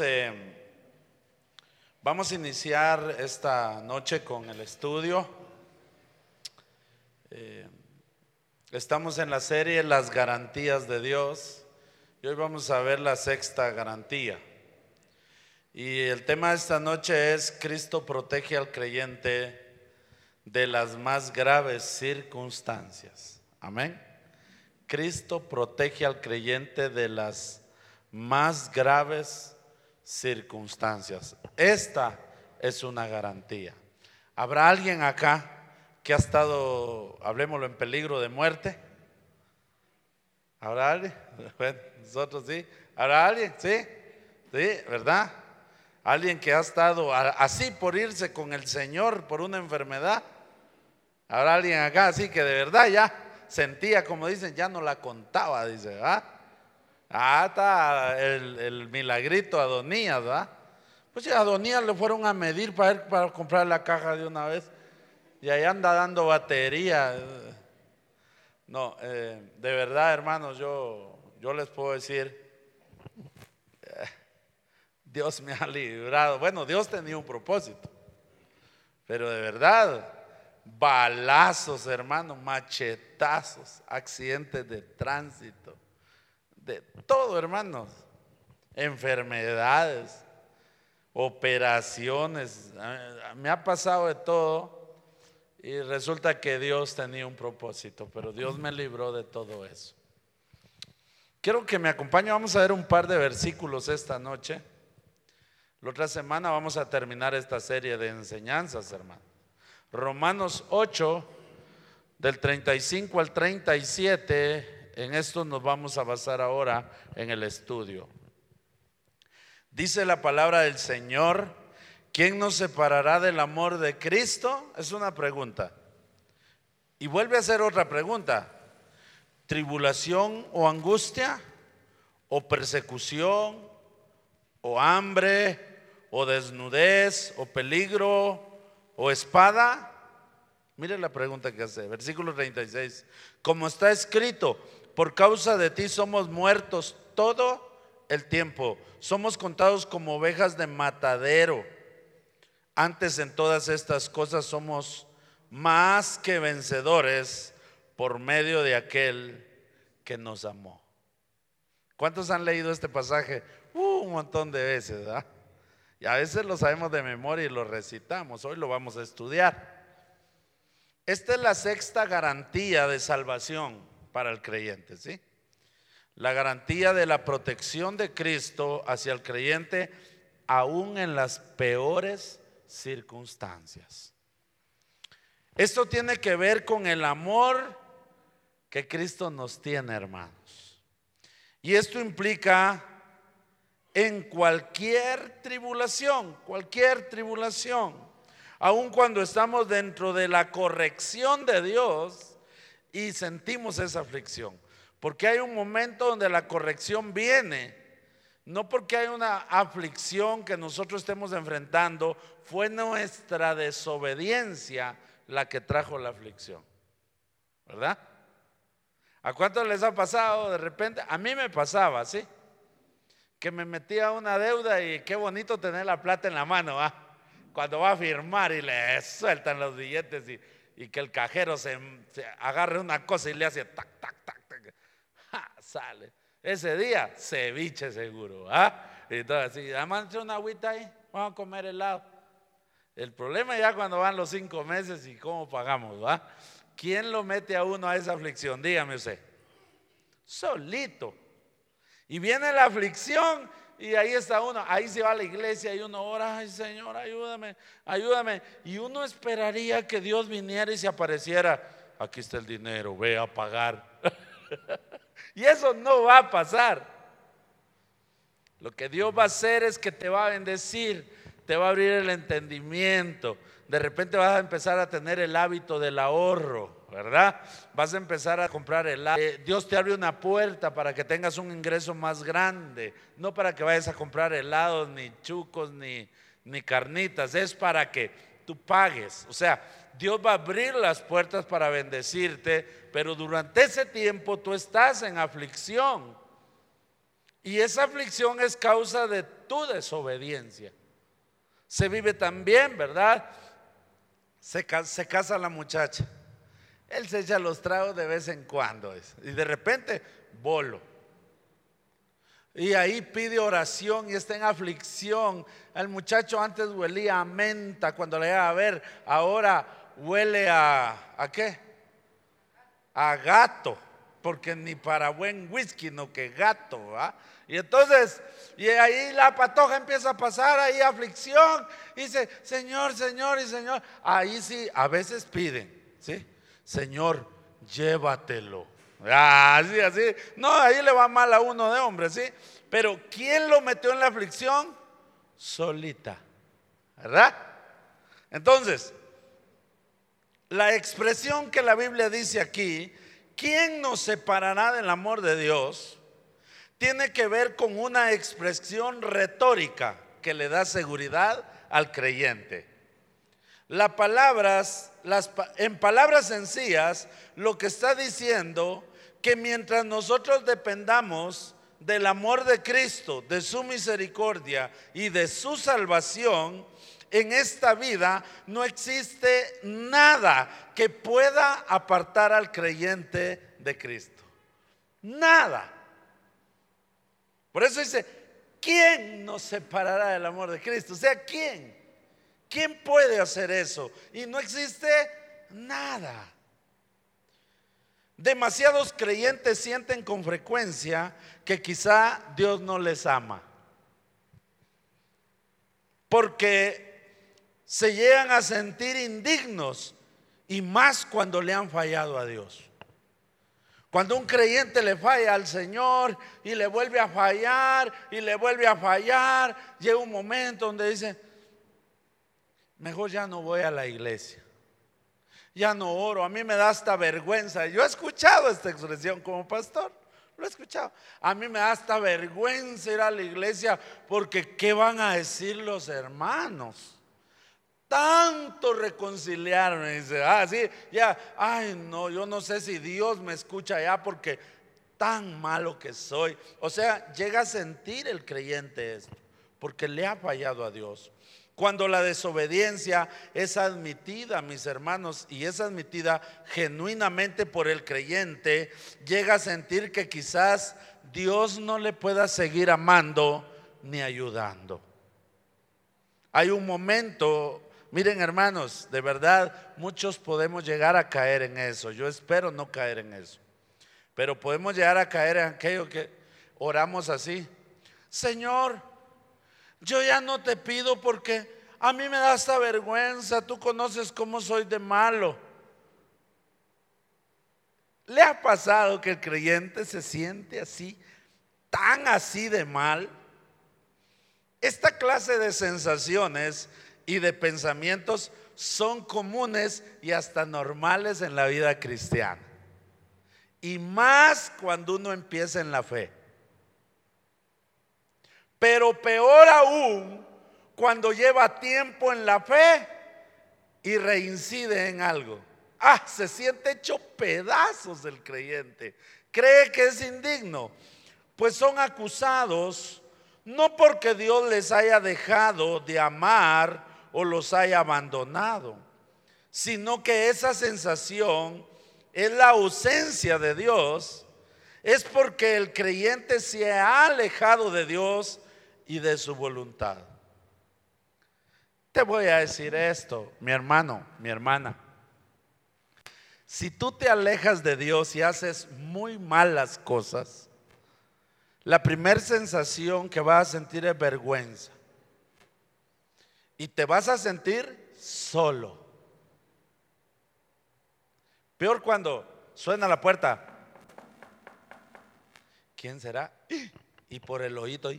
eh, vamos a iniciar esta noche con el estudio. Eh, estamos en la serie Las garantías de Dios y hoy vamos a ver la sexta garantía. Y el tema de esta noche es Cristo protege al creyente de las más graves circunstancias. Amén. Cristo protege al creyente de las más graves circunstancias. Esta es una garantía. ¿Habrá alguien acá que ha estado, hablemoslo, en peligro de muerte? ¿Habrá alguien? Bueno, nosotros sí. ¿Habrá alguien? Sí. Sí, ¿verdad? Alguien que ha estado así por irse con el Señor por una enfermedad. ¿Habrá alguien acá así que de verdad ya sentía, como dicen, ya no la contaba, dice, ¿verdad? Ah, está el, milagrito a Adonías, ¿verdad? Pues a Adonías le fueron a medir para, para comprar la caja de una vez y ahí anda dando batería. No, eh, de verdad, hermanos, yo, yo les puedo decir, eh, Dios me ha librado. Bueno, Dios tenía un propósito, pero de verdad, balazos, hermanos, machetazos, accidentes de tránsito todo, hermanos. Enfermedades, operaciones. Me ha pasado de todo. Y resulta que Dios tenía un propósito, pero Dios me libró de todo eso. Quiero que me acompañe, vamos a ver un par de versículos esta noche. La otra semana vamos a terminar esta serie de enseñanzas, hermano. Romanos 8, del 35 al 37 en esto nos vamos a basar ahora en el estudio. Dice la palabra del Señor, ¿quién nos separará del amor de Cristo? Es una pregunta. Y vuelve a hacer otra pregunta. ¿Tribulación o angustia? ¿O persecución? ¿O hambre? ¿O desnudez? ¿O peligro? ¿O espada? Mire la pregunta que hace, versículo 36. Como está escrito, por causa de ti somos muertos todo el tiempo. Somos contados como ovejas de matadero. Antes en todas estas cosas somos más que vencedores por medio de aquel que nos amó. ¿Cuántos han leído este pasaje? Uh, un montón de veces, ¿verdad? Y a veces lo sabemos de memoria y lo recitamos. Hoy lo vamos a estudiar. Esta es la sexta garantía de salvación para el creyente, ¿sí? La garantía de la protección de Cristo hacia el creyente aún en las peores circunstancias. Esto tiene que ver con el amor que Cristo nos tiene, hermanos. Y esto implica en cualquier tribulación, cualquier tribulación, aun cuando estamos dentro de la corrección de Dios, y sentimos esa aflicción. Porque hay un momento donde la corrección viene. No porque hay una aflicción que nosotros estemos enfrentando, fue nuestra desobediencia la que trajo la aflicción. ¿Verdad? ¿A cuántos les ha pasado de repente? A mí me pasaba, ¿sí? Que me metía una deuda y qué bonito tener la plata en la mano, Cuando va a firmar y le sueltan los billetes y y que el cajero se, agarre una cosa y le hace tac, tac, tac, tac. sale. Ese día, ceviche seguro. ¿ah? Entonces, si además una agüita ahí, vamos a comer helado. El problema ya cuando van los cinco meses y cómo pagamos, ¿va? ¿Quién lo mete a uno a esa aflicción? Dígame usted. Solito. Y viene la aflicción y ahí está uno, ahí se va a la iglesia y uno ora, ay Señor, ayúdame, ayúdame. Y uno esperaría que Dios viniera y se apareciera. Aquí está el dinero, ve a pagar. y eso no va a pasar. Lo que Dios va a hacer es que te va a bendecir, te va a abrir el entendimiento. De repente vas a empezar a tener el hábito del ahorro. ¿Verdad? Vas a empezar a comprar helado. Eh, Dios te abre una puerta para que tengas un ingreso más grande, no para que vayas a comprar helados, ni chucos, ni, ni carnitas, es para que tú pagues. O sea, Dios va a abrir las puertas para bendecirte, pero durante ese tiempo tú estás en aflicción. Y esa aflicción es causa de tu desobediencia. Se vive también, ¿verdad? Se, se casa la muchacha. Él se echa los tragos de vez en cuando. Y de repente, bolo. Y ahí pide oración y está en aflicción. El muchacho antes huelía a menta cuando le iba a ver. Ahora huele a, ¿a qué? A gato. Porque ni para buen whisky, no que gato. Y entonces, y ahí la patoja empieza a pasar, ahí aflicción. Y dice, Señor, Señor y Señor. Ahí sí, a veces piden, ¿sí? Señor, llévatelo. Así, así. No, ahí le va mal a uno de hombre, ¿sí? Pero ¿quién lo metió en la aflicción? Solita. ¿Verdad? Entonces, la expresión que la Biblia dice aquí, ¿quién nos separará del amor de Dios? Tiene que ver con una expresión retórica que le da seguridad al creyente. Las palabras, las, en palabras sencillas, lo que está diciendo que mientras nosotros dependamos del amor de Cristo, de su misericordia y de su salvación, en esta vida no existe nada que pueda apartar al creyente de Cristo. Nada. Por eso dice, ¿quién nos separará del amor de Cristo? O sea, ¿quién? ¿Quién puede hacer eso? Y no existe nada. Demasiados creyentes sienten con frecuencia que quizá Dios no les ama. Porque se llegan a sentir indignos y más cuando le han fallado a Dios. Cuando un creyente le falla al Señor y le vuelve a fallar y le vuelve a fallar, llega un momento donde dice, mejor ya no voy a la iglesia ya no oro, a mí me da hasta vergüenza. Yo he escuchado esta expresión como pastor, lo he escuchado. A mí me da hasta vergüenza ir a la iglesia porque ¿qué van a decir los hermanos? Tanto reconciliaron y dice, ah, sí, ya, ay, no, yo no sé si Dios me escucha ya porque tan malo que soy. O sea, llega a sentir el creyente esto, porque le ha fallado a Dios. Cuando la desobediencia es admitida, mis hermanos, y es admitida genuinamente por el creyente, llega a sentir que quizás Dios no le pueda seguir amando ni ayudando. Hay un momento, miren hermanos, de verdad muchos podemos llegar a caer en eso. Yo espero no caer en eso. Pero podemos llegar a caer en aquello que oramos así. Señor, yo ya no te pido porque a mí me da esta vergüenza, tú conoces cómo soy de malo. ¿Le ha pasado que el creyente se siente así, tan así de mal? Esta clase de sensaciones y de pensamientos son comunes y hasta normales en la vida cristiana. Y más cuando uno empieza en la fe. Pero peor aún cuando lleva tiempo en la fe y reincide en algo. Ah, se siente hecho pedazos del creyente. Cree que es indigno. Pues son acusados no porque Dios les haya dejado de amar o los haya abandonado, sino que esa sensación es la ausencia de Dios, es porque el creyente se ha alejado de Dios y de su voluntad. Te voy a decir esto, mi hermano, mi hermana. Si tú te alejas de Dios y haces muy malas cosas, la primera sensación que vas a sentir es vergüenza. Y te vas a sentir solo. Peor cuando suena la puerta. ¿Quién será? Y por el oído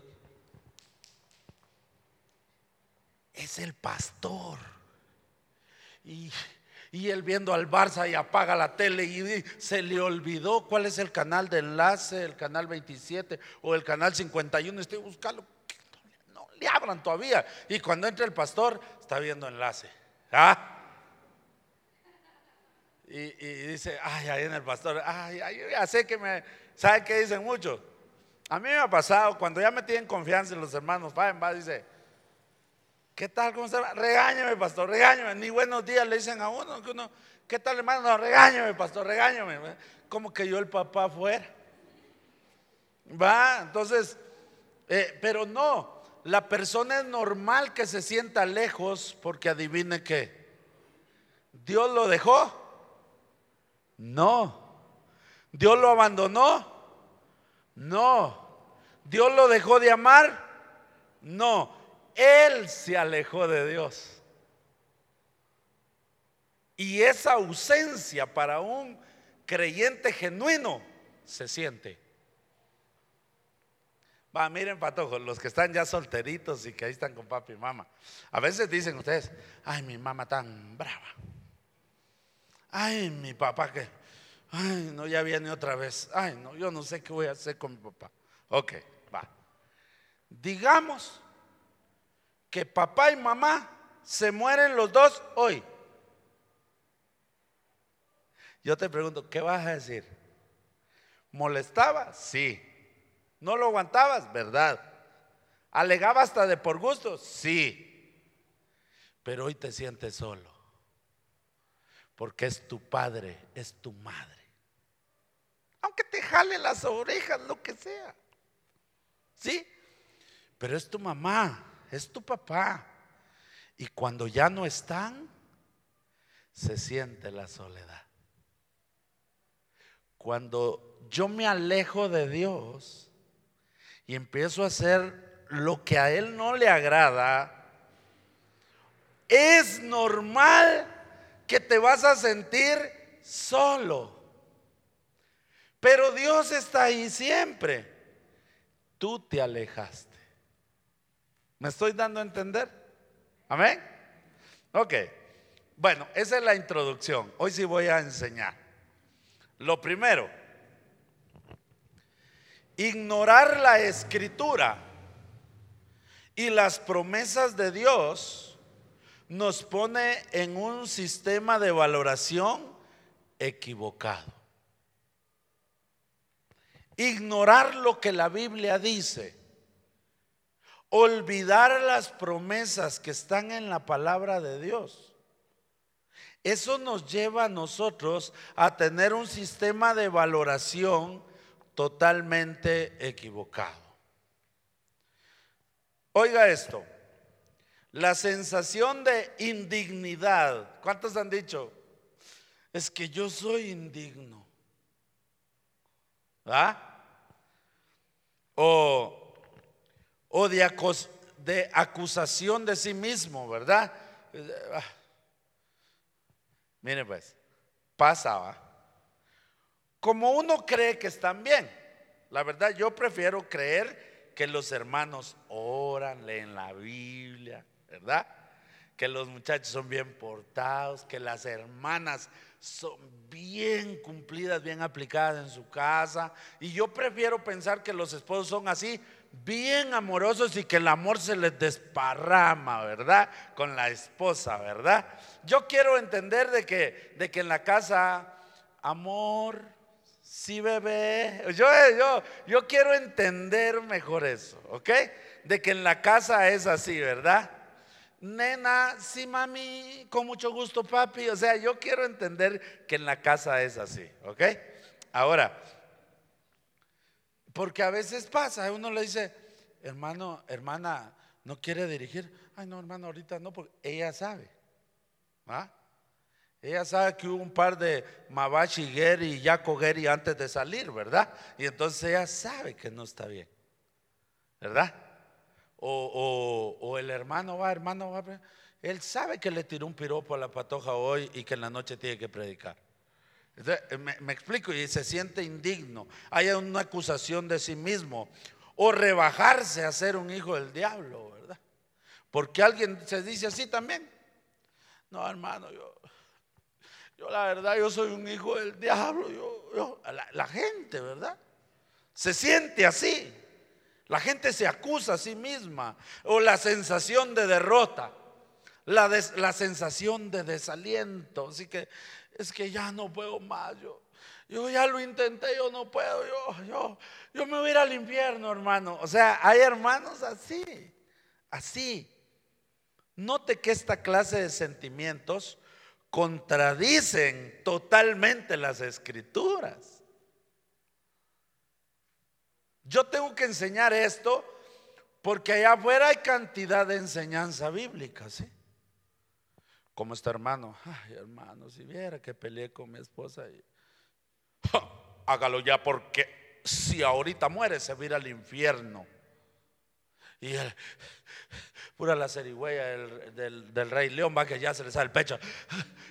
es el pastor. Y, él viendo al Barça y apaga la tele y se le olvidó cuál es el canal de enlace, el canal 27 o el canal 51. Estoy buscando, no le abran todavía. Y cuando entra el pastor, está viendo enlace. ¿Ah? Y, dice, ay, ahí en el pastor, ay, ay, ya sé que me, ¿sabe qué dicen muchos? A mí me ha pasado, cuando ya me tienen confianza en los hermanos, va, va, dice, ¿qué tal? ¿Cómo está? Regáñame, pastor, regáñame. Ni buenos días le dicen a uno, que uno ¿qué tal, hermano? No, regáñame, pastor, regáñame. Como que yo el papá fuera. Va, entonces, eh, pero no, la persona es normal que se sienta lejos porque adivine qué. ¿Dios lo dejó? No. ¿Dios lo abandonó? No. ¿Dios lo dejó de amar? No, Él se alejó de Dios. Y esa ausencia para un creyente genuino se siente. Va, miren, patojos, los que están ya solteritos y que ahí están con papi y mamá. A veces dicen ustedes, ay, mi mamá tan brava. Ay, mi papá que, ay, no, ya viene otra vez. Ay, no, yo no sé qué voy a hacer con mi papá. Ok, va. Digamos que papá y mamá se mueren los dos hoy. Yo te pregunto, ¿qué vas a decir? ¿Molestaba? Sí. ¿No lo aguantabas? ¿Verdad? ¿Alegaba hasta de por gusto? Sí. Pero hoy te sientes solo. Porque es tu padre, es tu madre. Aunque te jale las orejas, lo que sea. ¿Sí? Pero es tu mamá, es tu papá. Y cuando ya no están, se siente la soledad. Cuando yo me alejo de Dios y empiezo a hacer lo que a Él no le agrada, es normal que te vas a sentir solo. Pero Dios está ahí siempre tú te alejaste. ¿Me estoy dando a entender? Amén. Ok. Bueno, esa es la introducción. Hoy sí voy a enseñar. Lo primero, ignorar la escritura y las promesas de Dios nos pone en un sistema de valoración equivocado ignorar lo que la Biblia dice, olvidar las promesas que están en la palabra de Dios. Eso nos lleva a nosotros a tener un sistema de valoración totalmente equivocado. Oiga esto, la sensación de indignidad, ¿cuántos han dicho? Es que yo soy indigno. ¿Ah? o, o de, de, acusación de sí mismo, ¿verdad? Ah. Mire pues, pasa, Como uno cree que están bien, la verdad yo prefiero creer que los hermanos oran, leen la Biblia, ¿verdad? Que los muchachos son bien portados, que las hermanas son bien cumplidas, bien aplicadas en su casa. Y yo prefiero pensar que los esposos son así, bien amorosos y que el amor se les desparrama, ¿verdad? Con la esposa, ¿verdad? Yo quiero entender de que, de que en la casa, amor, sí bebé. Yo, yo, yo quiero entender mejor eso, ¿ok? De que en la casa es así, ¿verdad? nena, sí mami, con mucho gusto papi. O sea, yo quiero entender que en la casa es así, ¿ok? Ahora, porque a veces pasa, uno le dice, hermano, hermana, ¿no quiere dirigir? Ay, no, hermano, ahorita no, porque ella sabe. ¿ah? Ella sabe que hubo un par de Mabashi Geri y Yako Geri antes de salir, ¿verdad? Y entonces ella sabe que no está bien, ¿verdad? O, el hermano va, hermano va. Él sabe que le tiró un piropo a la patoja hoy y que en la noche tiene que predicar. Eh, me, explico y se siente indigno. Hay una acusación de sí mismo. O rebajarse a ser un hijo del diablo, ¿verdad? Porque alguien se dice así también. No, hermano, yo, yo la verdad, yo soy un hijo del diablo. Yo, la gente, ¿verdad? Se siente así. La gente se acusa a sí misma. O la sensación de derrota. La, la sensación de desaliento. Así que es que ya no puedo más. Yo, Yo ya lo intenté, yo no puedo, yo, yo, yo me voy a ir al infierno, hermano. O sea, hay hermanos así, así. Note que esta clase de sentimientos contradicen totalmente las escrituras. Yo tengo que enseñar esto porque allá afuera hay cantidad de enseñanza bíblica, ¿sí? ¿Cómo está hermano? Ay, hermano, si viera que peleé con mi esposa y... hágalo ya porque si ahorita muere se va a ir al infierno. Y el, pura la cerigüeya del, del, rey león va que ya se le sale el pecho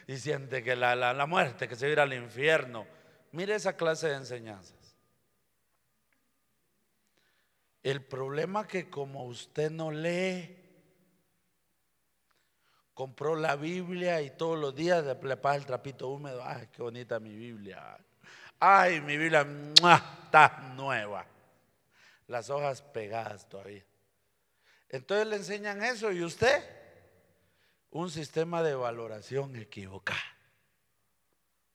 y siente que la, la, la muerte, que se va a ir al infierno. Mire esa clase de enseñanzas. El problema que como usted no lee, compró la Biblia y todos los días le pasa el trapito húmedo. Ay, qué bonita mi Biblia. Ay, mi Biblia está nueva. Las hojas pegadas todavía. Entonces le enseñan eso y usted un sistema de valoración equivocado.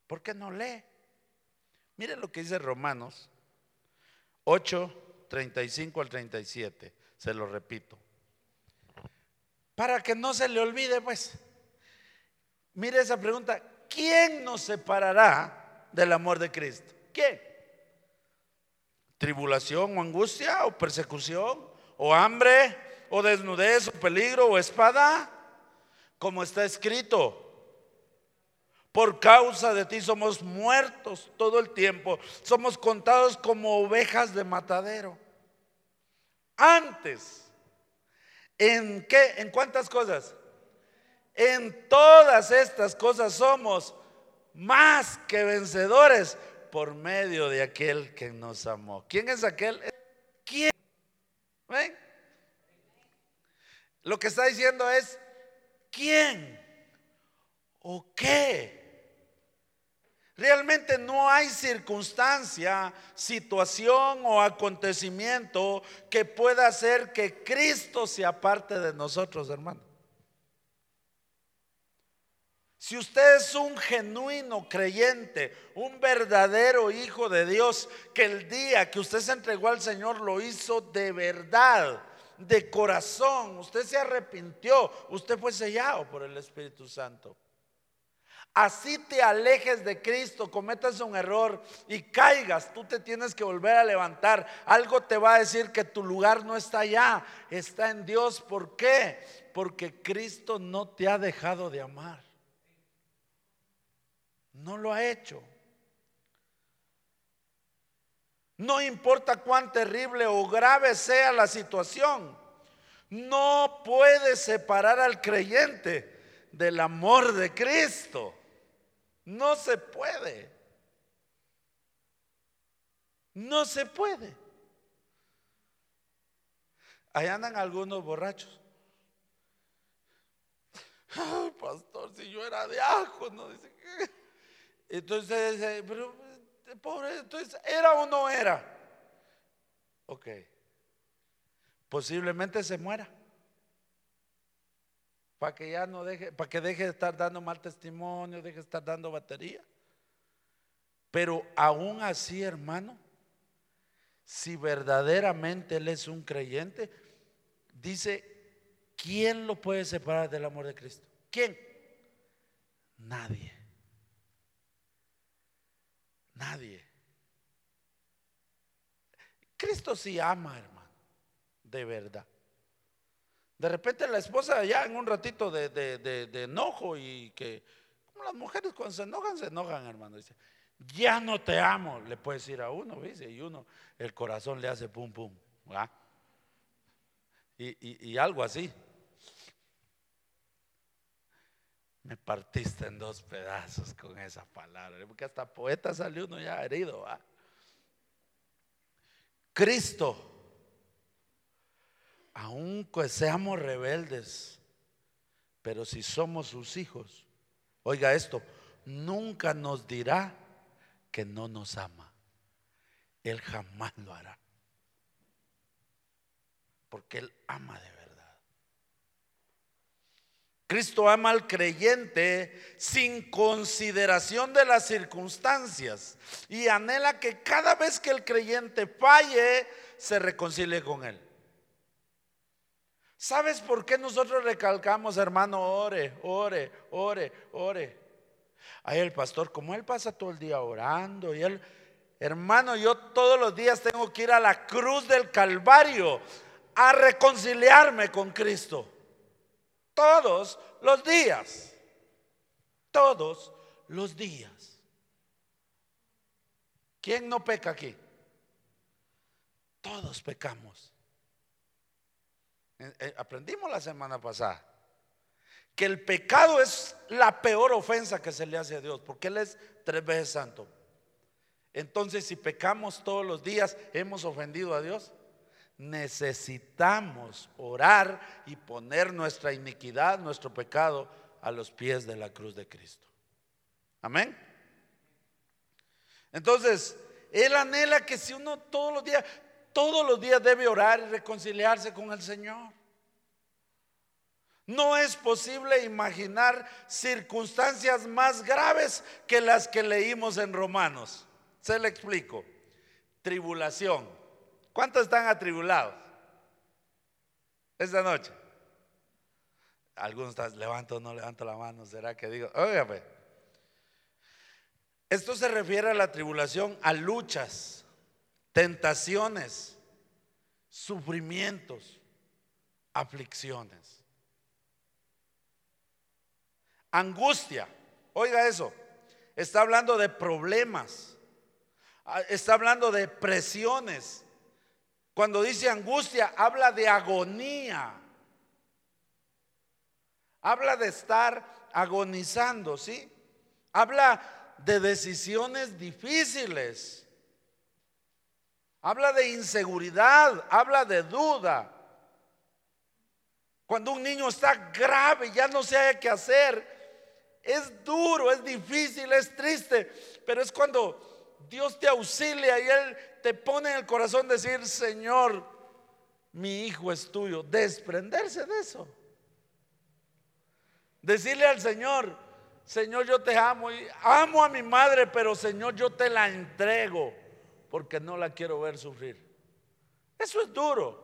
¿Por qué no lee? Miren lo que dice Romanos 8, 35 al 37. Se lo repito. Para que no se le olvide, pues. Mire esa pregunta. ¿Quién nos separará del amor de Cristo? ¿Quién? ¿Tribulación o angustia o persecución o hambre o desnudez o peligro o espada? Como está escrito. Por causa de ti somos muertos todo el tiempo. Somos contados como ovejas de matadero. Antes ¿En qué? ¿En cuántas cosas? En todas estas cosas somos más que vencedores por medio de aquel que nos amó. ¿Quién es aquel? ¿Quién? Lo que está diciendo es, ¿quién? ¿O qué? Realmente no hay circunstancia, situación o acontecimiento que pueda hacer que Cristo se aparte de nosotros, hermano. Si usted es un genuino creyente, un verdadero hijo de Dios, que el día que usted se entregó al Señor lo hizo de verdad, de corazón, usted se arrepintió, usted fue sellado por el Espíritu Santo así te alejes de Cristo, cometas un error y caigas, tú te tienes que volver a levantar. Algo te va a decir que tu lugar no está allá, está en Dios. ¿Por qué? Porque Cristo no te ha dejado de amar. No lo ha hecho. No importa cuán terrible o grave sea la situación, no puede separar al creyente del amor de Cristo. No se puede. No se puede. Ahí andan algunos borrachos. Pastor, si yo era no dice. Entonces, pero, pobre, entonces, ¿era o no era? Ok. Posiblemente se muera para que ya no deje, para que deje de estar dando mal testimonio, deje de estar dando batería. Pero aún así, hermano, si verdaderamente él es un creyente, dice, ¿quién lo puede separar del amor de Cristo? ¿Quién? Nadie. Nadie. Cristo sí ama, hermano, de verdad. De repente la esposa ya en un ratito de, enojo y que, como las mujeres cuando se enojan, se enojan, hermano. Dice, ya no te amo, le puede decir a uno, dice, y uno, el corazón le hace pum, pum, Y, y, algo así. Me partiste en dos pedazos con esa palabra, porque hasta poeta salió uno ya herido. Cristo aunque seamos rebeldes, pero si somos sus hijos, oiga esto, nunca nos dirá que no nos ama. Él jamás lo hará. Porque Él ama de verdad. Cristo ama al creyente sin consideración de las circunstancias y anhela que cada vez que el creyente falle, se reconcilie con él. ¿Sabes por qué nosotros recalcamos, hermano, ore, ore, ore, ore? Ahí el pastor, como él pasa todo el día orando y él, hermano, yo todos los días tengo que ir a la cruz del Calvario a reconciliarme con Cristo. Todos los días. Todos los días. ¿Quién no peca aquí? Todos pecamos. Eh, eh, aprendimos la semana pasada que el pecado es la peor ofensa que se le hace a Dios, porque Él es tres veces santo. Entonces, si pecamos todos los días, hemos ofendido a Dios. Necesitamos orar y poner nuestra iniquidad, nuestro pecado a los pies de la cruz de Cristo. Amén. Entonces, Él anhela que si uno todos los días, todos los días debe orar y reconciliarse con el Señor. No es posible imaginar circunstancias más graves que las que leímos en Romanos. Se le explico. Tribulación. ¿Cuántos están atribulados? Esta noche. Algunos están, levanto o no levanto la mano. ¿Será que digo? Óigame. Esto se refiere a la tribulación, a luchas, tentaciones, sufrimientos, aflicciones. Angustia, oiga eso, está hablando de problemas, ah, está hablando de presiones. Cuando dice angustia, habla de agonía. Habla de estar agonizando, ¿sí? Habla de decisiones difíciles. Habla de inseguridad, habla de duda. Cuando un niño está grave, ya no sabe qué hacer, es duro, es difícil, es triste, pero es cuando Dios te auxilia y Él te pone en el corazón decir, Señor, mi hijo es tuyo. Desprenderse de eso. Decirle al Señor, Señor, yo te amo y amo a mi madre, pero Señor, yo te la entrego porque no la quiero ver sufrir. Eso es duro.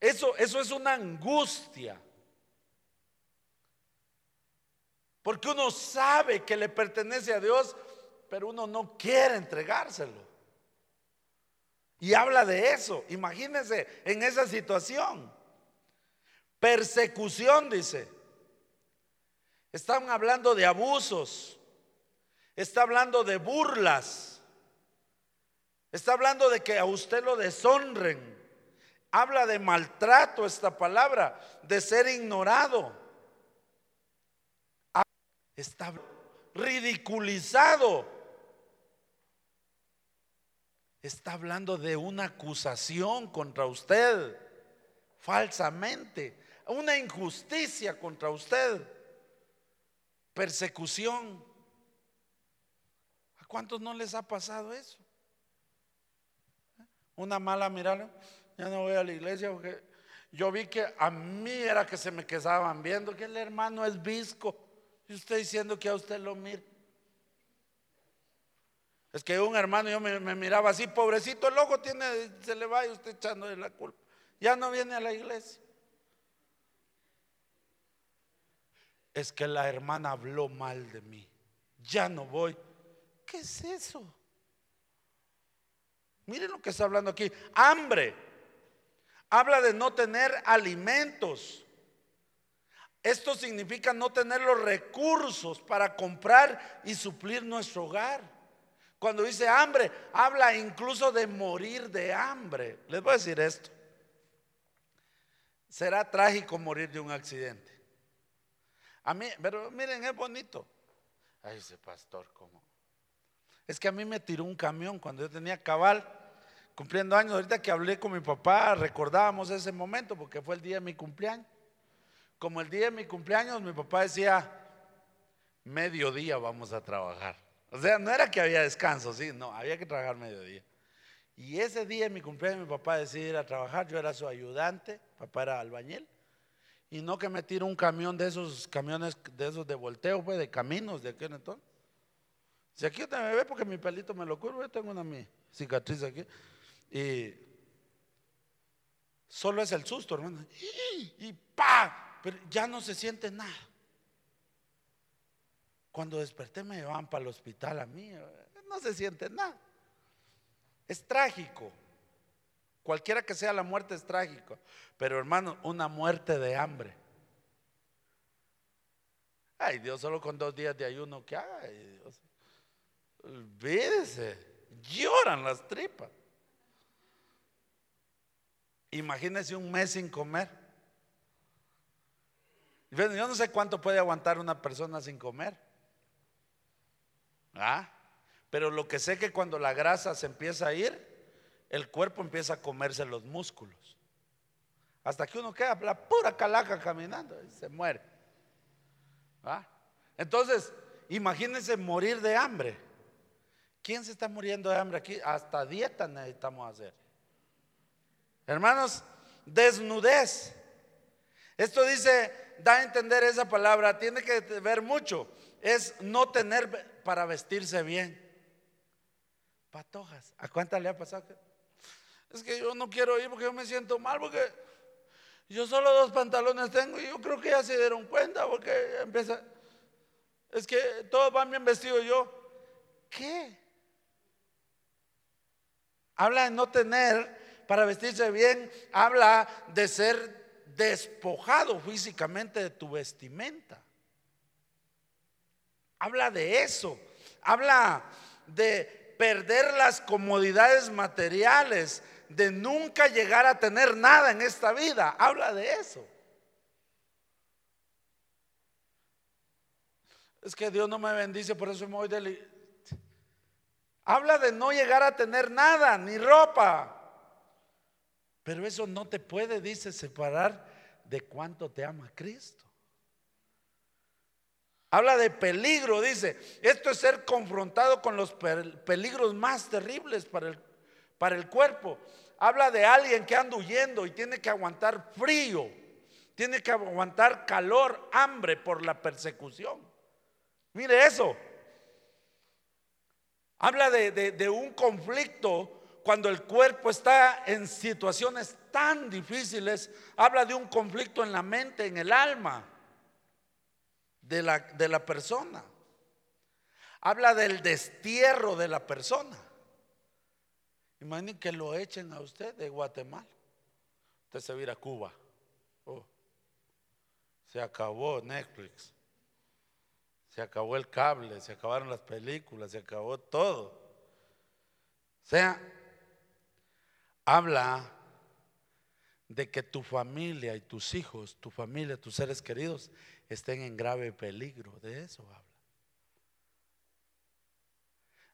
Eso, eso es una angustia. Porque uno sabe que le pertenece a Dios, pero uno no quiere entregárselo. Y habla de eso. Imagínense en esa situación. Persecución, dice. Están hablando de abusos. Está hablando de burlas. Está hablando de que a usted lo deshonren. Habla de maltrato esta palabra, de ser ignorado está ridiculizado. Está hablando de una acusación contra usted, falsamente, una injusticia contra usted, persecución. ¿A cuántos no les ha pasado eso? Una mala mirada, ya no voy a la iglesia porque yo vi que a mí era que se me quedaban viendo que el hermano es visco. Y usted diciendo que a usted lo mira. Es que un hermano yo me, miraba así, pobrecito, el ojo tiene, se le va y usted echándole la culpa. Ya no viene a la iglesia. Es que la hermana habló mal de mí. Ya no voy. ¿Qué es eso? Miren lo que está hablando aquí. Hambre. Habla de no tener alimentos. Esto significa no tener los recursos para comprar y suplir nuestro hogar. Cuando dice hambre, habla incluso de morir de hambre. Les voy a decir esto. Será trágico morir de un accidente. A mí, pero miren, es bonito. Ay, ese pastor, ¿cómo? Es que a mí me tiró un camión cuando yo tenía cabal, cumpliendo años. Ahorita que hablé con mi papá, recordábamos ese momento porque fue el día de mi cumpleaños. Como el día de mi cumpleaños, mi papá decía, mediodía vamos a trabajar. O sea, no era que había descanso, sí, no, había que trabajar mediodía. Y ese día de mi cumpleaños, mi papá decidió ir a trabajar, yo era su ayudante, papá era albañil. Y no que me tire un camión de esos camiones de esos de volteo, pues, de caminos de aquel entonces. Si aquí usted me ve porque mi pelito me lo curvo, yo tengo una mi cicatriz aquí. Y solo es el susto, hermano. Y, pa, pero ya no se siente nada. Cuando desperté me llevaban para el hospital a mí, no se siente nada. Es trágico. Cualquiera que sea la muerte es trágico. Pero hermano, una muerte de hambre. Ay, Dios, solo con dos días de ayuno que haga. Dios. Olvídese, lloran las tripas. Imagínese un mes sin comer. Yo no sé cuánto puede aguantar una persona sin comer. ¿Ah? Pero lo que sé que cuando la grasa se empieza a ir, el cuerpo empieza a comerse los músculos. Hasta que uno queda la pura calaca caminando y se muere. ¿Ah? Entonces, imagínense morir de hambre. ¿Quién se está muriendo de hambre aquí? Hasta dieta necesitamos hacer. Hermanos, desnudez. Esto dice, da a entender esa palabra, tiene que ver mucho. Es no tener para vestirse bien. Patojas. ¿A cuántas le ha pasado? Es que yo no quiero ir porque yo me siento mal, porque yo solo dos pantalones tengo y yo creo que ya se dieron cuenta porque empieza. Es que todos van bien vestidos yo. ¿Qué? Habla de no tener para vestirse bien, habla de ser despojado físicamente de tu vestimenta. Habla de eso. Habla de perder las comodidades materiales, de nunca llegar a tener nada en esta vida. Habla de eso. Es que Dios no me bendice, por eso me voy de... Habla de no llegar a tener nada, ni ropa. Pero eso no te puede, dice, separar de cuánto te ama Cristo. Habla de peligro, dice. Esto es ser confrontado con los peligros más terribles para el, para el cuerpo. Habla de alguien que anda huyendo y tiene que aguantar frío, tiene que aguantar calor, hambre por la persecución. Mire eso. Habla de, un conflicto cuando el cuerpo está en situaciones tan difíciles, habla de un conflicto en la mente, en el alma de la, persona. Habla del destierro de la persona. Imaginen que lo echen a usted de Guatemala. Usted se va a, a Cuba. Oh, se acabó Netflix. Se acabó el cable, se acabaron las películas, se acabó todo. O sea, habla de que tu familia y tus hijos, tu familia, tus seres queridos estén en grave peligro. De eso habla.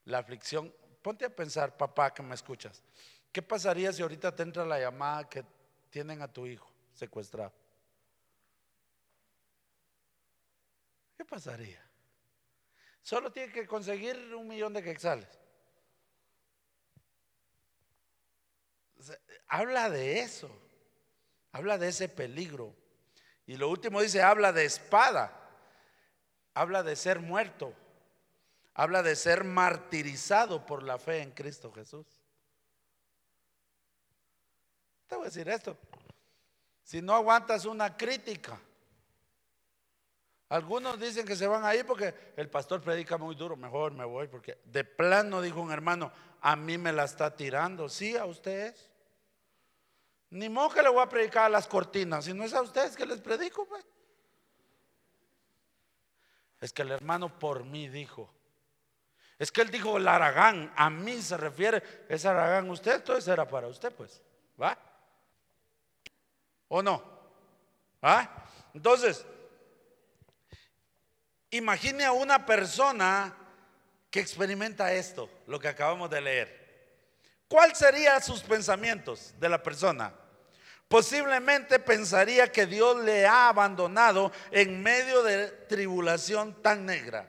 La aflicción, ponte a pensar, papá, que me escuchas. ¿Qué pasaría si ahorita te entra la llamada que tienen a tu hijo secuestrado? ¿Qué pasaría? Solo tiene que conseguir un millón de quexales. habla de eso, habla de ese peligro. Y lo último dice, habla de espada, habla de ser muerto, habla de ser martirizado por la fe en Cristo Jesús. Te voy a decir esto, si no aguantas una crítica, algunos dicen que se van a ir porque el pastor predica muy duro, mejor me voy porque de plano dijo un hermano, a mí me la está tirando, sí, a ustedes. Ni modo que le voy a predicar a las cortinas, si no es a ustedes que les predico, pues. Es que el hermano por mí dijo. Es que él dijo el Aragán, a mí se refiere, es Aragán usted, entonces era para usted, pues. ¿Va? ¿O no? ¿Va? Entonces, imagine a una persona que experimenta esto, lo que acabamos de leer. ¿Cuál serían sus pensamientos de la persona? Posiblemente pensaría que Dios le ha abandonado en medio de tribulación tan negra.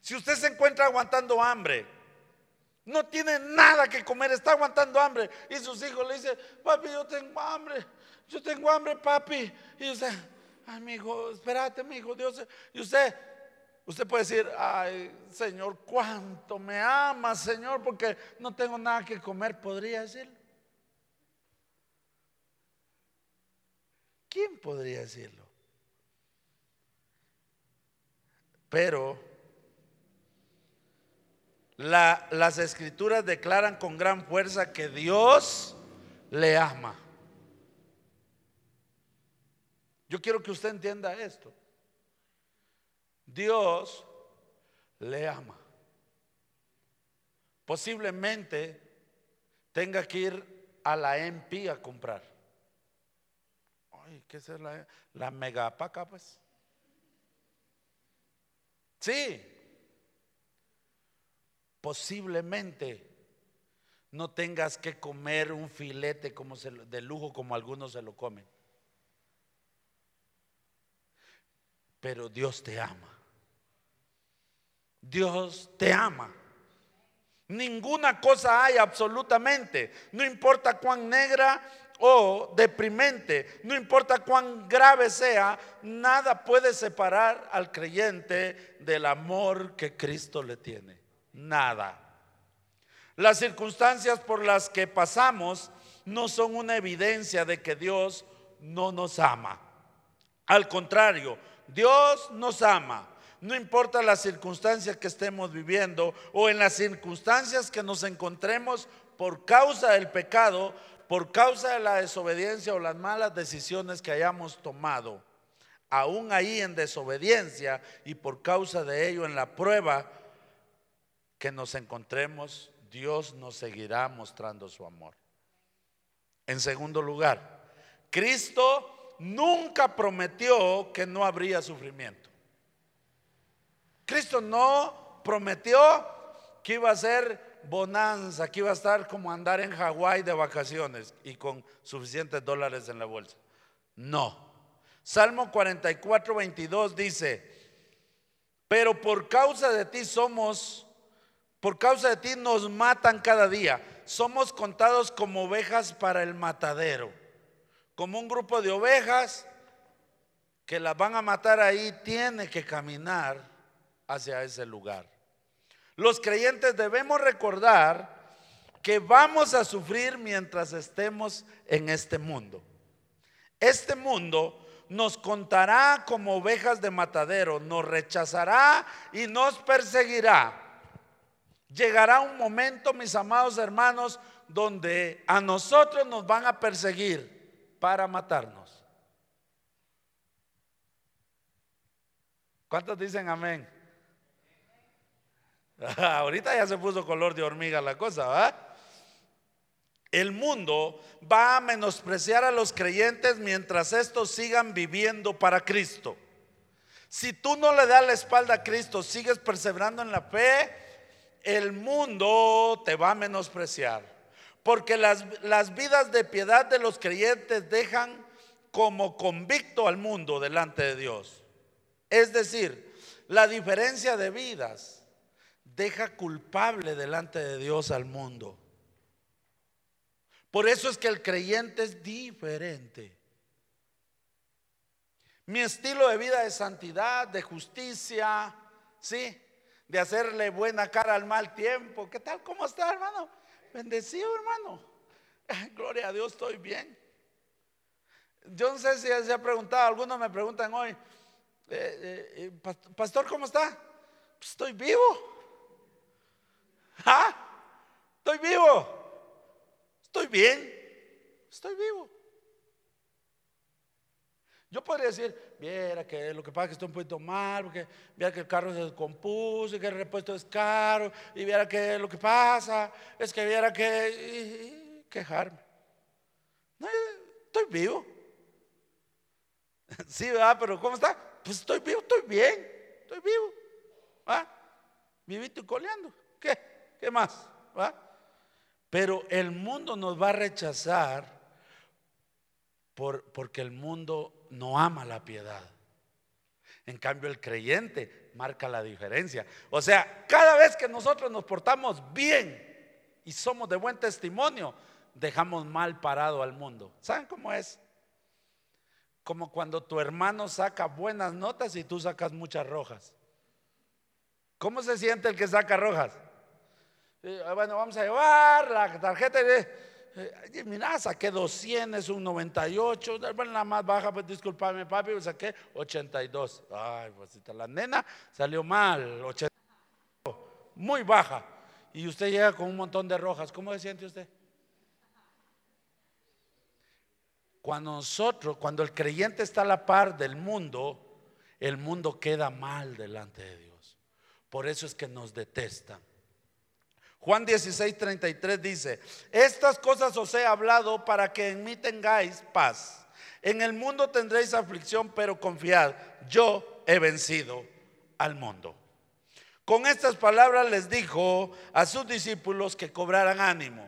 Si usted se encuentra aguantando hambre, no tiene nada que comer, está aguantando hambre y sus hijos le dicen, papi, yo tengo hambre, yo tengo hambre, papi. Y usted, ay, mi hijo, espérate, mi hijo, Dios. Y usted, usted puede decir, ay, Señor, cuánto me ama, Señor, porque no tengo nada que comer. ¿Podría decirlo? ¿Quién podría decirlo? Pero las escrituras declaran con gran fuerza que Dios le ama. Yo quiero que usted entienda esto. Dios le ama. Posiblemente tenga que ir a la MP a comprar. Ay, ¿qué es la, la megapaca, pues? Sí, posiblemente no tengas que comer un filete como de lujo como algunos se lo comen. Pero Dios te ama. Dios te ama. Ninguna cosa hay absolutamente. No importa cuán negra o deprimente, no importa cuán grave sea, nada puede separar al creyente del amor que Cristo le tiene. Nada. Las circunstancias por las que pasamos no son una evidencia de que Dios no nos ama. Al contrario, Dios nos ama. No importa las circunstancias que estemos viviendo o en las circunstancias que nos encontremos por causa del pecado, por causa de la desobediencia o las malas decisiones que hayamos tomado, aún ahí en desobediencia y por causa de ello en la prueba que nos encontremos, Dios nos seguirá mostrando su amor. En segundo lugar, Cristo nunca prometió que no habría sufrimiento. Cristo no prometió que iba a ser bonanza, que iba a estar como andar en Hawái de vacaciones y con suficientes dólares en la bolsa. No. Salmo 44, 22 dice, pero por causa de ti somos, por causa de ti nos matan cada día. Somos contados como ovejas para el matadero, como un grupo de ovejas que las van a matar ahí, tiene que caminar hacia ese lugar los creyentes debemos recordar que vamos a sufrir mientras estemos en este mundo. Este mundo nos contará como ovejas de matadero, nos rechazará y nos perseguirá. Llegará un momento, mis amados hermanos, donde a nosotros nos van a perseguir para matarnos. ¿Cuántos dicen amén? Ahorita ya se puso color de hormiga la cosa, ¿va? El mundo va a menospreciar a los creyentes mientras estos sigan viviendo para Cristo. Si tú no le das la espalda a Cristo, sigues perseverando en la fe, el mundo te va a menospreciar. Porque las, las vidas de piedad de los creyentes dejan como convicto al mundo delante de Dios. Es decir, la diferencia de vidas deja culpable delante de Dios al mundo. Por eso es que el creyente es diferente. Mi estilo de vida de santidad, de justicia, ¿sí? De hacerle buena cara al mal tiempo. ¿Qué tal? ¿Cómo está, hermano? Bendecido, hermano. gloria a Dios, estoy bien. Yo no sé si se ha preguntado, algunos me preguntan hoy, eh, eh, eh, pastor, ¿cómo está? Pues estoy vivo. ¿Ah? Estoy vivo. Estoy bien. Estoy vivo. Yo podría decir, viera que lo que pasa es que estoy un poquito mal, porque viera que el carro se descompuso y que el repuesto es caro, y viera que lo que pasa es que viera que quejarme. No, estoy vivo. Sí, ¿verdad? Pero ¿cómo está? Pues estoy vivo, estoy bien, estoy vivo. ¿Ah? Vivito y coleando. ¿Qué? ¿Qué más? Pero el mundo nos va a rechazar por, porque el mundo no ama la piedad. En cambio, el creyente marca la diferencia. O sea, cada vez que nosotros nos portamos bien y somos de buen testimonio, dejamos mal parado al mundo. ¿Saben cómo es? como cuando tu hermano saca buenas notas y tú sacas muchas rojas. ¿Cómo se siente el que saca rojas? Eh, bueno, vamos a llevar la tarjeta de... Eh, mira, saqué 200, un 98, la más baja, pues disculpame papi, pues saqué 82. Ay, pues la nena salió mal, 82, muy baja. Y usted llega con un montón de rojas, ¿cómo se siente usted? Cuando nosotros, cuando el creyente está a la par del mundo, el mundo queda mal delante de Dios. Por eso es que nos detestan. Juan 16, 33 dice, estas cosas os he hablado para que en mí tengáis paz. En el mundo tendréis aflicción, pero confiad, yo he vencido al mundo. Con estas palabras les dijo a sus discípulos que cobraran ánimo.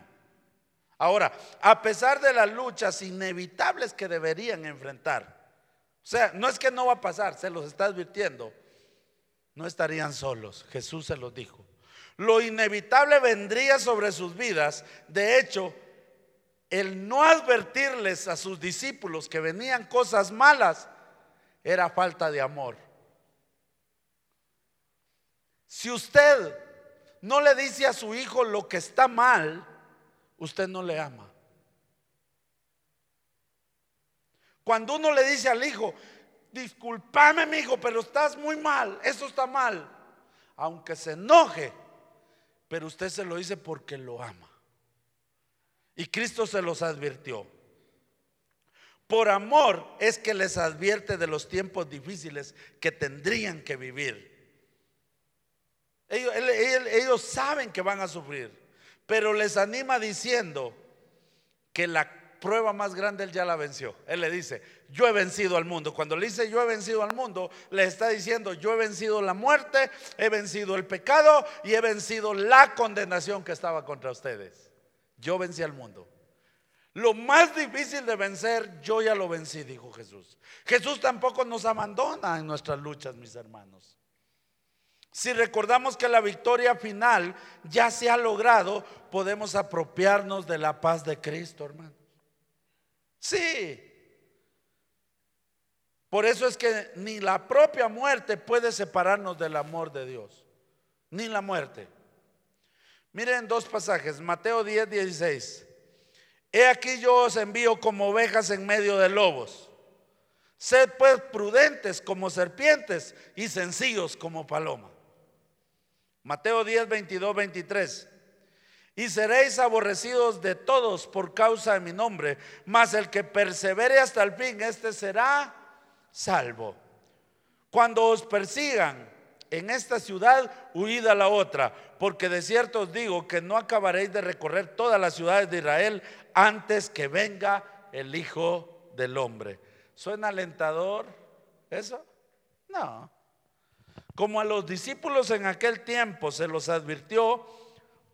Ahora, a pesar de las luchas inevitables que deberían enfrentar, o sea, no es que no va a pasar, se los está advirtiendo, no estarían solos, Jesús se los dijo. Lo inevitable vendría sobre sus vidas. De hecho, el no advertirles a sus discípulos que venían cosas malas era falta de amor. Si usted no le dice a su hijo lo que está mal, usted no le ama. Cuando uno le dice al hijo, discúlpame mi hijo, pero estás muy mal, eso está mal, aunque se enoje, pero usted se lo dice porque lo ama. Y Cristo se los advirtió. Por amor es que les advierte de los tiempos difíciles que tendrían que vivir. Ellos, ellos, saben que van a sufrir, pero les anima diciendo que la prueba más grande él ya la venció. Él le dice, yo he vencido al mundo. Cuando le dice yo he vencido al mundo, le está diciendo yo he vencido la muerte, he vencido el pecado y he vencido la condenación que estaba contra ustedes. Yo vencí al mundo. Lo más difícil de vencer, yo ya lo vencí, dijo Jesús. Jesús tampoco nos abandona en nuestras luchas, mis hermanos. Si recordamos que la victoria final ya se ha logrado, podemos apropiarnos de la paz de Cristo, hermano. Sí, por eso es que ni la propia muerte puede separarnos del amor de Dios. Ni la muerte. Miren dos pasajes, Mateo 10, 16. He aquí yo os envío como ovejas en medio de lobos. Sed pues prudentes como serpientes y sencillos como paloma. Mateo 10, 22, 23. Y seréis aborrecidos de todos por causa de mi nombre, mas el que persevere hasta el fin, este será salvo. Cuando os persigan en esta ciudad, huid a la otra, porque de cierto os digo que no acabaréis de recorrer todas las ciudades de Israel antes que venga el Hijo del Hombre. ¿Suena alentador eso? No. Como a los discípulos en aquel tiempo se los advirtió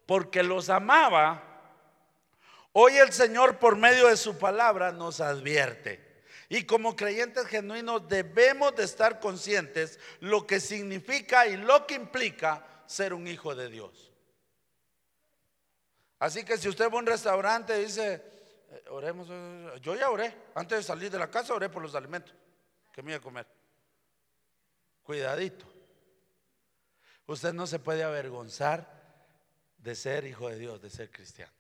porque los amaba, hoy el Señor por medio de su palabra nos advierte. Y como creyentes genuinos debemos de estar conscientes lo que significa y lo que implica ser un hijo de Dios. Así que si usted va a un restaurante y dice, eh, oremos, eh, yo ya oré, antes de salir de la casa oré por los alimentos que me iba a comer. Cuidadito. Usted no se puede avergonzar de ser hijo de Dios, de ser cristiano.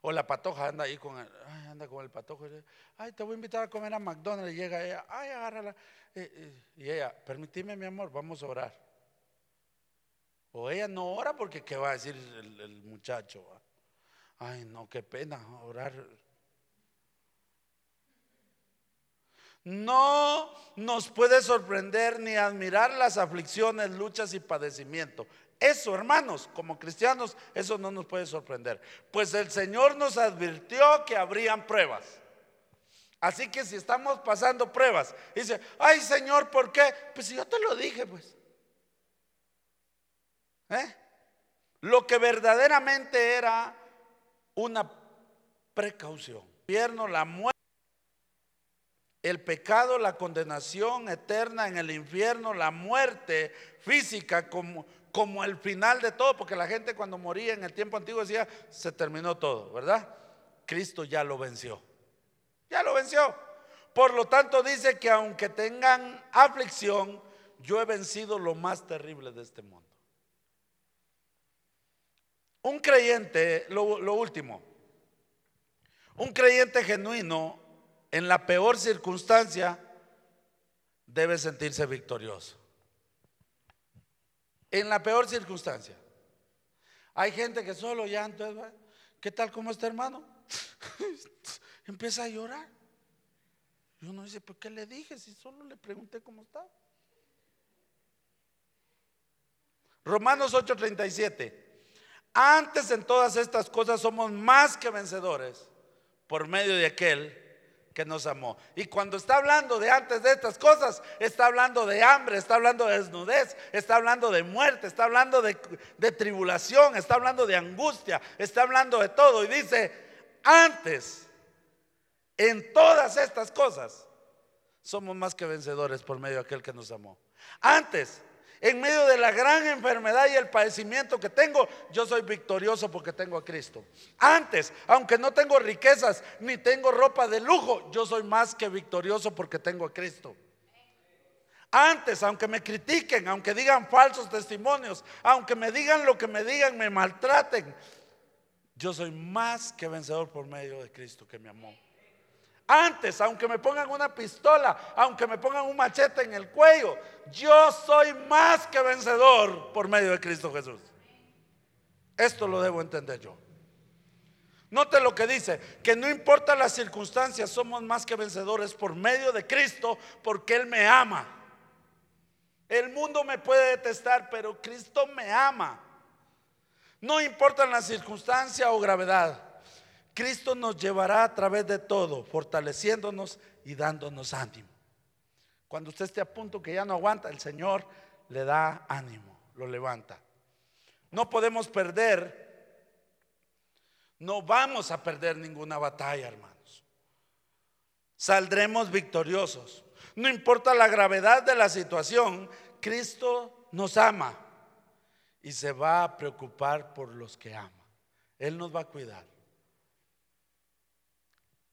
O la patoja anda ahí con el, ay, anda con el patojo. Y ay, te voy a invitar a comer a McDonald's. Y llega ella, ay, agárrala. Y, ella, permitime mi amor, vamos a orar. O ella no ora porque qué va a decir el, muchacho. Ay, no, qué pena orar. No nos puede sorprender ni admirar las aflicciones, luchas y padecimientos. Eso, hermanos, como cristianos, eso no nos puede sorprender. Pues el Señor nos advirtió que habrían pruebas. Así que si estamos pasando pruebas, dice, ay Señor, ¿por qué? Pues si yo te lo dije, pues. ¿Eh? Lo que verdaderamente era una precaución. El infierno, la muerte, el pecado, la condenación eterna en el infierno, la muerte física como como el final de todo, porque la gente cuando moría en el tiempo antiguo decía, se terminó todo, ¿verdad? Cristo ya lo venció. Ya lo venció. Por lo tanto dice que aunque tengan aflicción, yo he vencido lo más terrible de este mundo. Un creyente, lo, último, un creyente genuino en la peor circunstancia debe sentirse victorioso. En la peor circunstancia. Hay gente que solo entonces, ¿qué tal como este hermano? Empieza a llorar. Y uno dice, ¿por qué le dije si solo le pregunté cómo estaba? Romanos 8:37. Antes en todas estas cosas somos más que vencedores por medio de aquel que nos amó. Y cuando está hablando de antes de estas cosas, está hablando de hambre, está hablando de desnudez, está hablando de muerte, está hablando de, de tribulación, está hablando de angustia, está hablando de todo. Y dice, antes, en todas estas cosas, somos más que vencedores por medio de aquel que nos amó. Antes, en medio de la gran enfermedad y el padecimiento que tengo, yo soy victorioso porque tengo a Cristo. Antes, aunque no tengo riquezas ni tengo ropa de lujo, yo soy más que victorioso porque tengo a Cristo. Antes, aunque me critiquen, aunque digan falsos testimonios, aunque me digan lo que me digan, me maltraten, yo soy más que vencedor por medio de Cristo que me amó. Antes, aunque me pongan una pistola, aunque me pongan un machete en el cuello, yo soy más que vencedor por medio de Cristo Jesús. Esto lo debo entender yo. Note lo que dice, que no importa las circunstancias, somos más que vencedores por medio de Cristo, porque Él me ama. El mundo me puede detestar, pero Cristo me ama. No importa la circunstancia o gravedad. Cristo nos llevará a través de todo, fortaleciéndonos y dándonos ánimo. Cuando usted esté a punto que ya no aguanta, el Señor le da ánimo, lo levanta. No podemos perder, no vamos a perder ninguna batalla, hermanos. Saldremos victoriosos. No importa la gravedad de la situación, Cristo nos ama y se va a preocupar por los que ama. Él nos va a cuidar.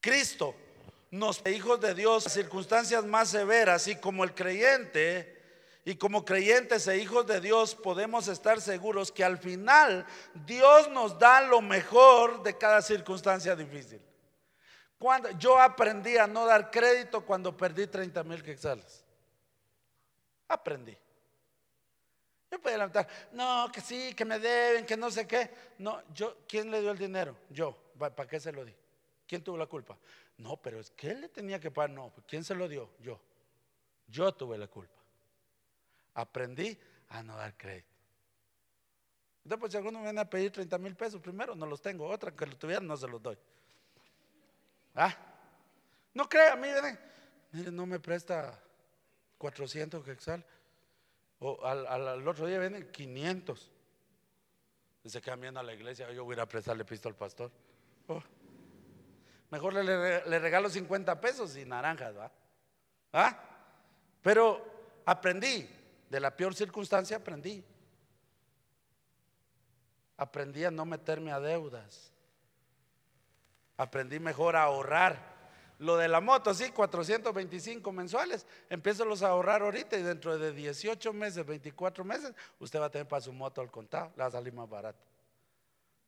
Cristo nos hijos de Dios circunstancias más severas y como el creyente y como creyentes e hijos de Dios podemos estar seguros que al final Dios nos da lo mejor de cada circunstancia difícil. Cuando yo aprendí a no dar crédito cuando perdí 30 mil quetzales. Aprendí. Yo podía levantar, no, que sí, que me deben, que no sé qué. No, yo, ¿quién le dio el dinero? Yo. ¿Para qué se lo di? ¿Quién tuvo la culpa? No, pero es que él le tenía que pagar. No, ¿quién se lo dio? Yo. Yo tuve la culpa. Aprendí a no dar crédito. Entonces, pues, si alguno viene a pedir 30 mil pesos, primero no los tengo. Otra que lo tuvieran, no se los doy. Ah, no crea, miren, mire, no me presta 400 quexal. O al, otro día vienen 500. Dice que viendo a la iglesia, yo voy a ir a prestarle pisto al pastor. Oh. Mejor le, regalo 50 pesos y naranjas, ¿va? ¿Ah? Pero aprendí, de la peor circunstancia aprendí. Aprendí a no meterme a deudas. Aprendí mejor a ahorrar. Lo de la moto, sí, 425 mensuales. Empiezo los a ahorrar ahorita y dentro de 18 meses, 24 meses, usted va a tener para su moto al contado. Le va a salir más barato.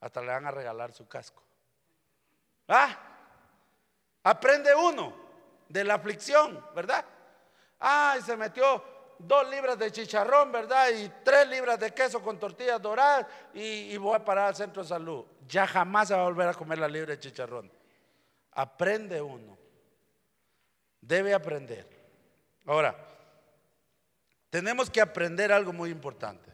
Hasta le van a regalar su casco. Ah, Aprende uno de la aflicción, ¿verdad? Ay, se metió dos libras de chicharrón, ¿verdad? Y tres libras de queso con tortillas doradas y, voy a parar al centro de salud. Ya jamás se va a volver a comer la libra de chicharrón. Aprende uno. Debe aprender. Ahora, tenemos que aprender algo muy importante.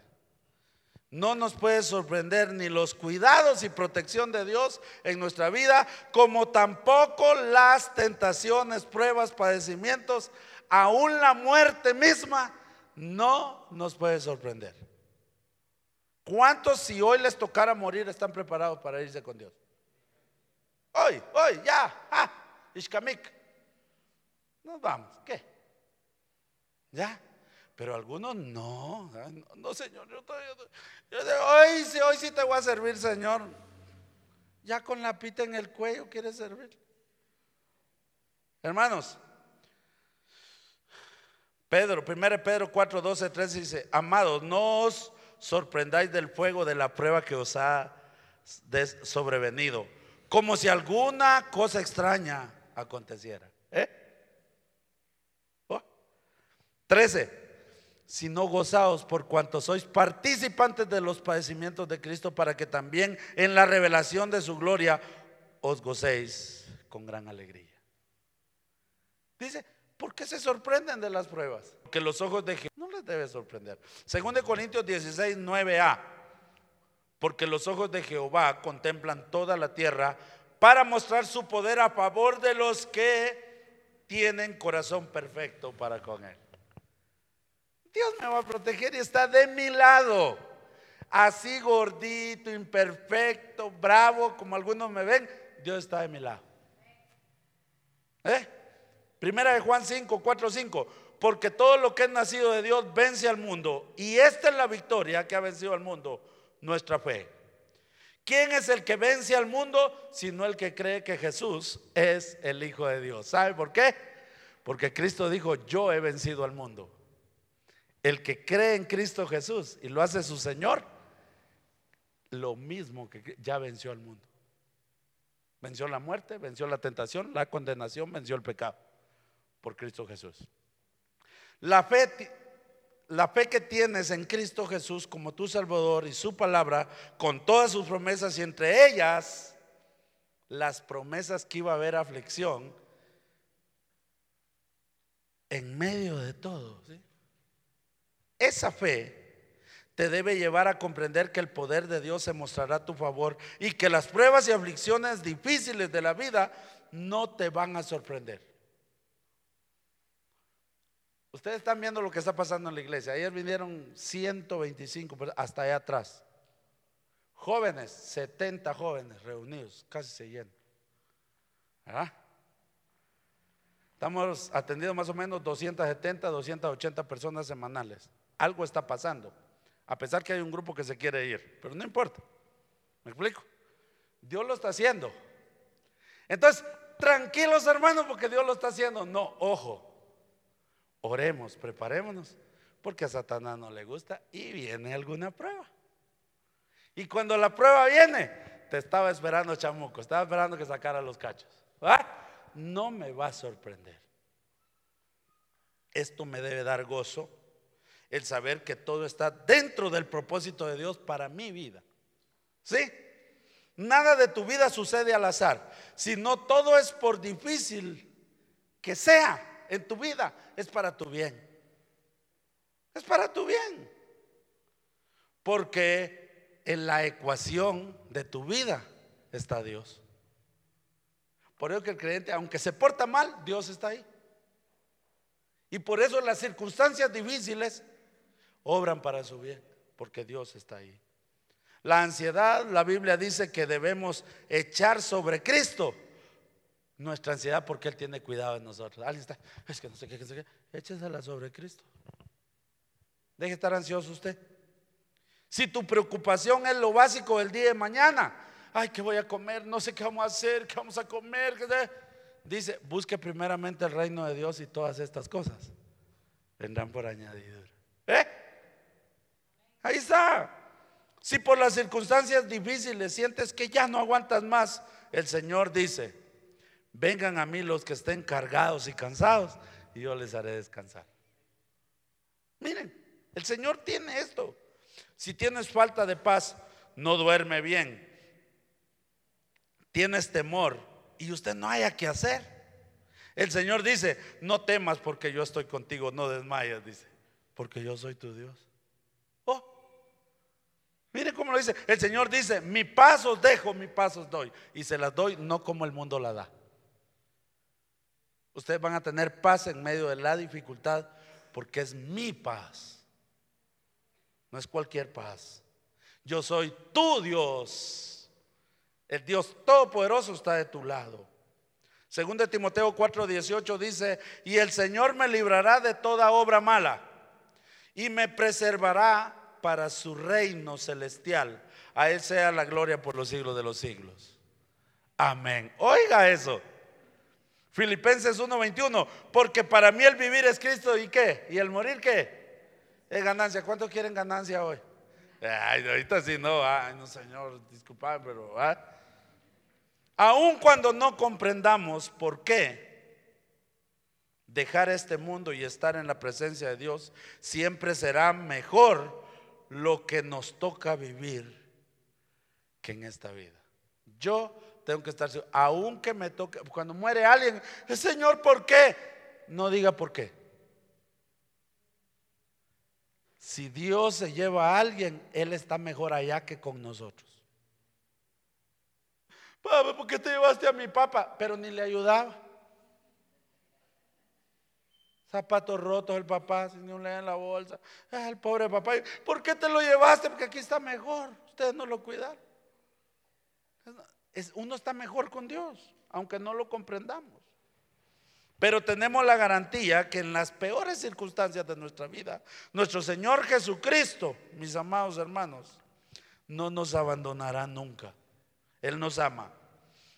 No nos puede sorprender ni los cuidados y protección de Dios en nuestra vida, como tampoco las tentaciones, pruebas, padecimientos, aún la muerte misma, no nos puede sorprender. ¿Cuántos si hoy les tocara morir están preparados para irse con Dios? Hoy, hoy, ya, ah, Ishkamik. Nos vamos, ¿qué? ¿Ya? Pero algunos no, no, Señor, yo todavía, yo hoy sí, hoy sí te voy a servir, Señor. Ya con la pita en el cuello quieres servir. Hermanos, Pedro, 1 Pedro 4, 12, 13 dice, amados, no os sorprendáis del fuego de la prueba que os ha sobrevenido, como si alguna cosa extraña aconteciera. ¿Eh? 13. Sino gozaos por cuanto sois participantes de los padecimientos de Cristo para que también en la revelación de su gloria os gocéis con gran alegría. Dice, ¿por qué se sorprenden de las pruebas? Porque los ojos de Jehová no les debe sorprender. Según de Corintios 16, 9a. Porque los ojos de Jehová contemplan toda la tierra para mostrar su poder a favor de los que tienen corazón perfecto para con él. Dios me va a proteger y está de mi lado. Así gordito, imperfecto, bravo, como algunos me ven, Dios está de mi lado. ¿Eh? Primera de Juan 5, 4, 5. Porque todo lo que es nacido de Dios vence al mundo. Y esta es la victoria que ha vencido al mundo, nuestra fe. ¿Quién es el que vence al mundo? Sino el que cree que Jesús es el Hijo de Dios. ¿Sabe por qué? Porque Cristo dijo, yo he vencido al mundo. El que cree en Cristo Jesús y lo hace su Señor, lo mismo que ya venció al mundo. Venció la muerte, venció la tentación, la condenación, venció el pecado por Cristo Jesús. La fe, que tienes en Cristo Jesús como tu Salvador y su palabra, con todas sus promesas y entre ellas las promesas que iba a haber aflicción, en medio de todo. ¿sí? Esa fe te debe llevar a comprender que el poder de Dios se mostrará a tu favor y que las pruebas y aflicciones difíciles de la vida no te van a sorprender. Ustedes están viendo lo que está pasando en la iglesia. Ayer vinieron 125 hasta allá atrás. Jóvenes, 70 jóvenes reunidos, casi se llenan. Estamos atendiendo más o menos 270, 280 personas semanales. Algo está pasando. A pesar que hay un grupo que se quiere ir. Pero no importa. ¿Me explico? Dios lo está haciendo. Entonces, tranquilos hermanos porque Dios lo está haciendo. No, ojo. Oremos, preparémonos. Porque a Satanás no le gusta y viene alguna prueba. Y cuando la prueba viene, te estaba esperando chamuco, estaba esperando que sacara los cachos. No me va a sorprender. Esto me debe dar gozo el saber que todo está dentro del propósito de Dios para mi vida. ¿Sí? Nada de tu vida sucede al azar, sino todo es por difícil que sea en tu vida, es para tu bien. Es para tu bien. Porque en la ecuación de tu vida está Dios. Por eso que el creyente, aunque se porta mal, Dios está ahí. Y por eso las circunstancias difíciles obran para su bien, porque Dios está ahí. La ansiedad, la Biblia dice que debemos echar sobre Cristo nuestra ansiedad porque Él tiene cuidado de nosotros. Alguien está, es que no sé qué, no sé qué. Échesela sobre Cristo. Deje estar ansioso usted. Si tu preocupación es lo básico del día de mañana, ay, ¿qué voy a comer? No sé qué vamos a hacer, qué vamos a comer. Dice, busque primeramente el reino de Dios y todas estas cosas vendrán por añadidura. ¿Eh? Ahí está. Si por las circunstancias difíciles sientes que ya no aguantas más, el Señor dice, vengan a mí los que estén cargados y cansados y yo les haré descansar. Miren, el Señor tiene esto. Si tienes falta de paz, no duerme bien, tienes temor y usted no haya que hacer. El Señor dice, no temas porque yo estoy contigo, no desmayas, dice, porque yo soy tu Dios. Mire cómo lo dice. El Señor dice, mi paz os dejo, mi paz os doy. Y se las doy no como el mundo la da. Ustedes van a tener paz en medio de la dificultad porque es mi paz. No es cualquier paz. Yo soy tu Dios. El Dios Todopoderoso está de tu lado. Según de Timoteo 4:18 dice, y el Señor me librará de toda obra mala y me preservará para su reino celestial. A Él sea la gloria por los siglos de los siglos. Amén. Oiga eso. Filipenses 1:21, porque para mí el vivir es Cristo y qué, y el morir qué, es ganancia. ¿Cuántos quieren ganancia hoy? Ay, ahorita sí no, ay, no señor, disculpa, pero ¿ah? aun cuando no comprendamos por qué dejar este mundo y estar en la presencia de Dios, siempre será mejor lo que nos toca vivir que en esta vida. Yo tengo que estar. Aunque me toque, cuando muere alguien, Señor, ¿por qué? No diga por qué. Si Dios se lleva a alguien, Él está mejor allá que con nosotros. Papá, ¿por qué te llevaste a mi papá? Pero ni le ayudaba. Zapatos rotos el papá, sin un en la bolsa. Ah, el pobre papá. ¿Por qué te lo llevaste? Porque aquí está mejor. Ustedes no lo cuidaron uno está mejor con Dios, aunque no lo comprendamos. Pero tenemos la garantía que en las peores circunstancias de nuestra vida, nuestro Señor Jesucristo, mis amados hermanos, no nos abandonará nunca. Él nos ama.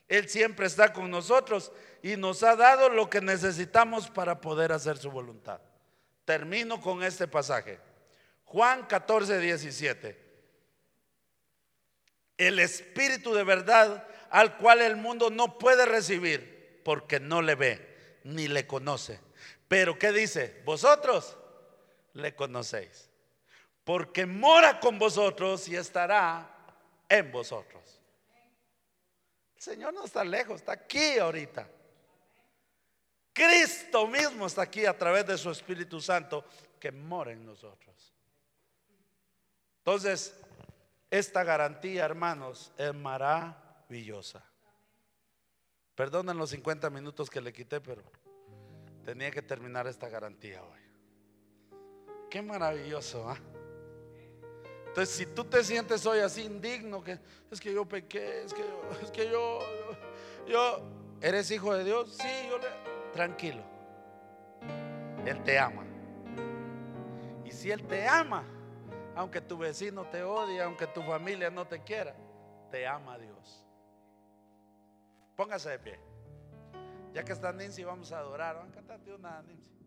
Él siempre está con nosotros y nos ha dado lo que necesitamos para poder hacer su voluntad. Termino con este pasaje. Juan 14, 17 el Espíritu de verdad al cual el mundo no puede recibir porque no le ve ni le conoce. Pero ¿qué dice? Vosotros le conocéis porque mora con vosotros y estará en vosotros. El Señor no está lejos, está aquí ahorita. Cristo mismo está aquí a través de su Espíritu Santo que mora en nosotros. Entonces, esta garantía, hermanos, es maravillosa. Perdonen los 50 minutos que le quité, pero tenía que terminar esta garantía hoy. Qué maravilloso, ¿ah? Entonces, si tú te sientes hoy así indigno, que es que yo pequé, es que yo, es que yo, yo, ¿eres hijo de Dios? Sí, yo tranquilo. Él te ama. Y si Él te ama, aunque tu vecino te odie, aunque tu familia no te quiera, te ama Dios. Póngase de pie. Ya que está Nancy, vamos a adorar. Vamos a cantarte una Nancy.